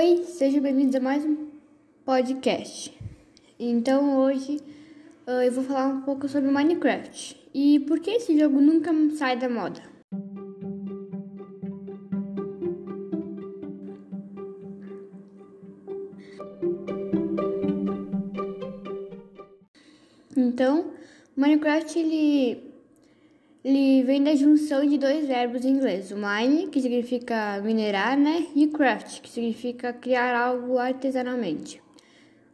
Oi, sejam bem-vindos a mais um podcast. Então hoje uh, eu vou falar um pouco sobre Minecraft e por que esse jogo nunca sai da moda. Então, Minecraft ele ele vem da junção de dois verbos em inglês, o mine, que significa minerar, né, e craft, que significa criar algo artesanalmente.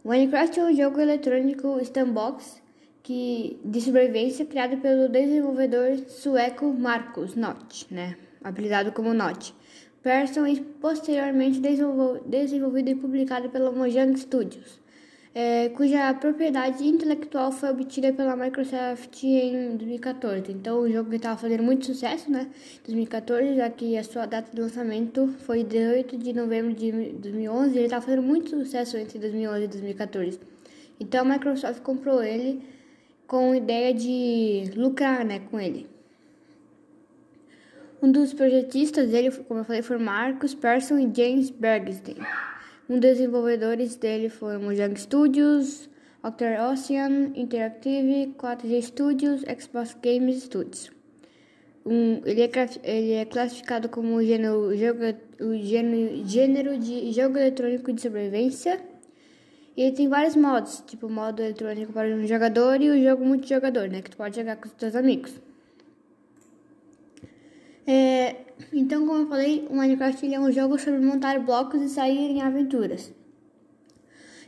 O Minecraft é um jogo eletrônico sandbox que, de sobrevivência criado pelo desenvolvedor sueco Marcus Nott, né, apelidado como Nott, Persson e posteriormente desenvolvido e publicado pela Mojang Studios é, cuja propriedade intelectual foi obtida pela Microsoft em 2014. Então o jogo estava fazendo muito sucesso, né? 2014, já que a sua data de lançamento foi 18 de novembro de 2011. Ele estava fazendo muito sucesso entre 2011 e 2014. Então a Microsoft comprou ele com a ideia de lucrar, né, com ele. Um dos projetistas dele, como eu falei, foi Marcus Persson e James Bergstein. Um dos desenvolvedores dele foi Mojang Studios, Octar Ocean Interactive, 4G Studios, Xbox Games Studios. Um, ele, é, ele, é, classificado como gênero, jogo, o gênero, gênero de jogo eletrônico de sobrevivência. E ele tem vários modos, tipo modo eletrônico para um jogador e o jogo multijogador, né? Que tu pode jogar com os teus amigos. É, então, como eu falei, o Minecraft é um jogo sobre montar blocos e sair em aventuras.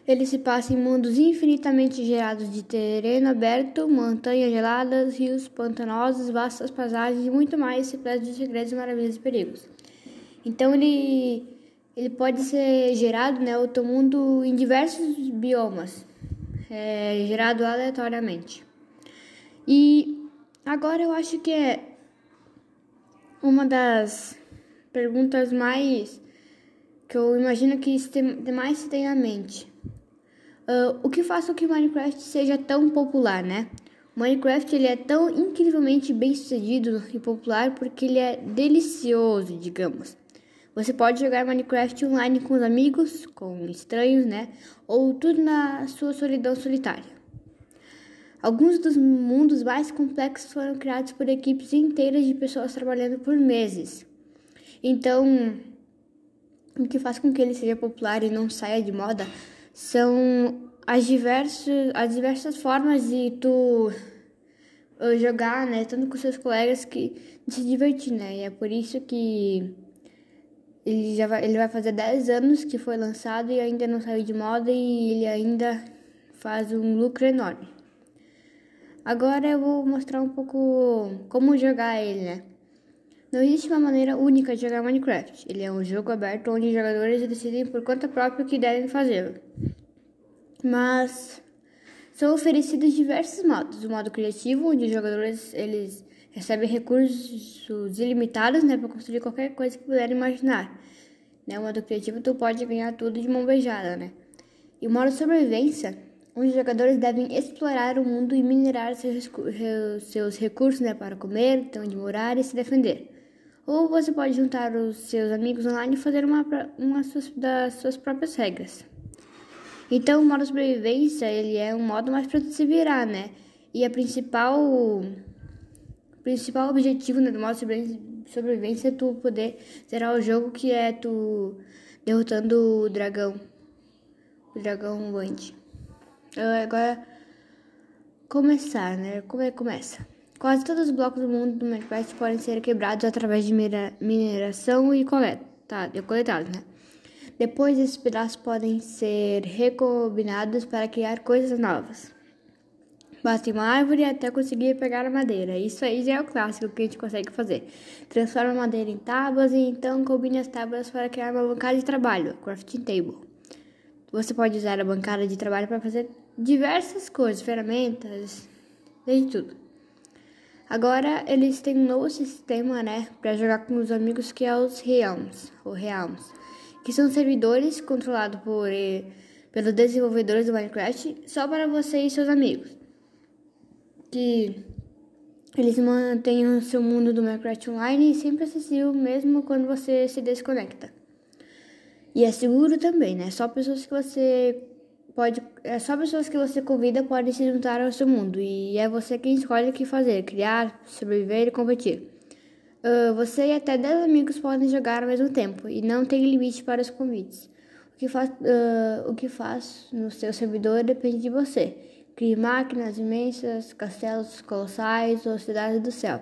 Ele se passa em mundos infinitamente gerados de terreno aberto, montanhas geladas, rios pantanosos, vastas paisagens e muito mais, repleto de segredos, maravilhas e perigos. Então ele, ele pode ser gerado, né, outro mundo em diversos biomas, é, gerado aleatoriamente. E agora eu acho que é uma das perguntas mais que eu imagino que mais se tem na mente. Uh, o que faz com que Minecraft seja tão popular, né? Minecraft ele é tão incrivelmente bem sucedido e popular porque ele é delicioso, digamos. Você pode jogar Minecraft online com os amigos, com estranhos, né? Ou tudo na sua solidão solitária. Alguns dos mundos mais complexos foram criados por equipes inteiras de pessoas trabalhando por meses. Então, o que faz com que ele seja popular e não saia de moda são as diversas, as diversas formas de tu uh, jogar, né, tanto com seus colegas que se divertir, né? E é por isso que ele já vai, ele vai fazer 10 anos que foi lançado e ainda não saiu de moda e ele ainda faz um lucro enorme. Agora eu vou mostrar um pouco como jogar ele, né? Não existe uma maneira única de jogar Minecraft. Ele é um jogo aberto onde os jogadores decidem por conta própria o que devem fazer. Mas são oferecidos diversos modos. O modo criativo, onde os jogadores eles recebem recursos ilimitados, né, para construir qualquer coisa que puderem imaginar. Né, o modo criativo tu pode ganhar tudo de mão beijada, né? E o modo sobrevivência os jogadores devem explorar o mundo e minerar seus, seus recursos né, para comer, ter onde morar e se defender. Ou você pode juntar os seus amigos online e fazer uma, uma das suas próprias regras. Então, o modo sobrevivência ele é um modo mais para se virar, né? E a principal, principal objetivo né, do modo sobrevivência é tu poder zerar o jogo, que é tu derrotando o dragão, o dragão Band. Agora, começar, né? Como é que começa? Quase todos os blocos do mundo do Minecraft podem ser quebrados através de mineração e coleta, coletados, né? Depois, esses pedaços podem ser recombinados para criar coisas novas. Basta uma árvore até conseguir pegar a madeira. Isso aí já é o clássico que a gente consegue fazer. Transforma a madeira em tábuas e então combine as tábuas para criar uma bancada de trabalho, crafting table. Você pode usar a bancada de trabalho para fazer diversas coisas, ferramentas, desde tudo. Agora eles têm um novo sistema, né, para jogar com os amigos que é os Realms, ou Realms, que são servidores controlados por eh, pelos desenvolvedores do Minecraft só para você e seus amigos. Que eles mantêm o seu mundo do Minecraft online sempre acessível mesmo quando você se desconecta. E é seguro também, né? Só pessoas que você pode, é só pessoas que você convida podem se juntar ao seu mundo e é você quem escolhe o que fazer, criar, sobreviver e competir. Uh, você e até 10 amigos podem jogar ao mesmo tempo e não tem limite para os convites. O que faz, uh, o que faz no seu servidor depende de você. Crie máquinas imensas, castelos colossais ou cidades do céu.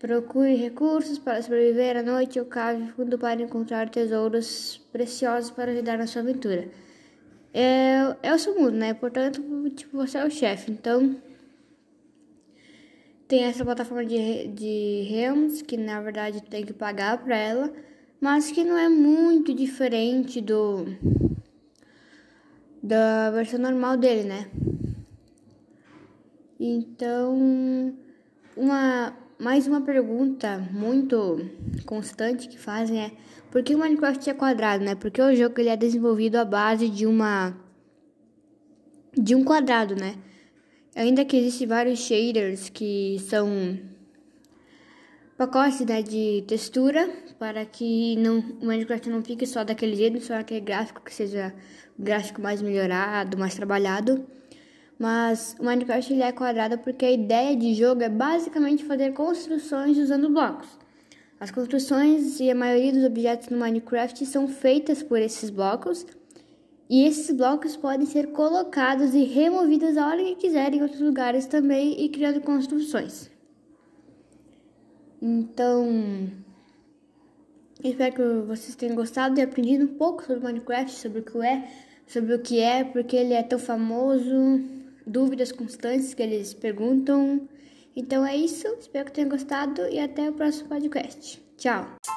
Procure recursos para sobreviver à noite ou cave fundo para encontrar tesouros preciosos para ajudar na sua aventura. É, é o seu mundo, né? Portanto, tipo, você é o chefe. Então, tem essa plataforma de, de Realms, que na verdade tem que pagar para ela, mas que não é muito diferente do da versão normal dele, né? Então, uma mais uma pergunta muito constante que fazem é por que o Minecraft é quadrado, né? Porque o jogo ele é desenvolvido à base de uma de um quadrado, né? Ainda que existem vários shaders que são pacotes né, de textura para que não, o Minecraft não fique só daquele jeito, só aquele gráfico que seja gráfico mais melhorado, mais trabalhado. Mas o Minecraft ele é quadrado porque a ideia de jogo é basicamente fazer construções usando blocos. As construções e a maioria dos objetos no Minecraft são feitas por esses blocos, e esses blocos podem ser colocados e removidos a hora que quiserem em outros lugares também e criando construções. Então, espero que vocês tenham gostado e aprendido um pouco sobre Minecraft, sobre o que é, sobre o que é, porque ele é tão famoso dúvidas constantes que eles perguntam. Então é isso, espero que tenham gostado e até o próximo podcast. Tchau!